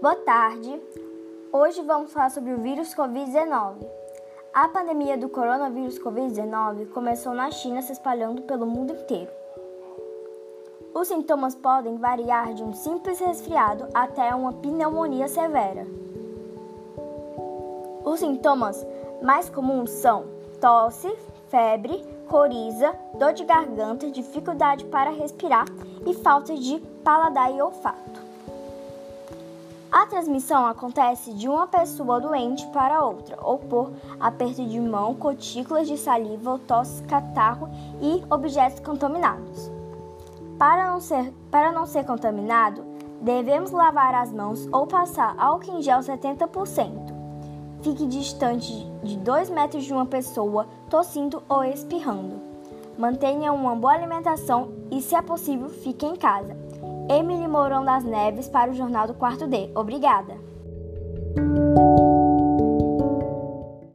Boa tarde. Hoje vamos falar sobre o vírus Covid-19. A pandemia do coronavírus Covid-19 começou na China, se espalhando pelo mundo inteiro. Os sintomas podem variar de um simples resfriado até uma pneumonia severa. Os sintomas mais comuns são tosse, febre, coriza, dor de garganta, dificuldade para respirar e falta de paladar e olfato. Transmissão acontece de uma pessoa doente para outra, ou por aperto de mão, gotículas de saliva tosse, catarro e objetos contaminados. Para não ser, para não ser contaminado, devemos lavar as mãos ou passar álcool em gel 70%. Fique distante de 2 metros de uma pessoa tossindo ou espirrando. Mantenha uma boa alimentação e, se é possível, fique em casa. Emily Mourão das Neves para o Jornal do Quarto D. Obrigada!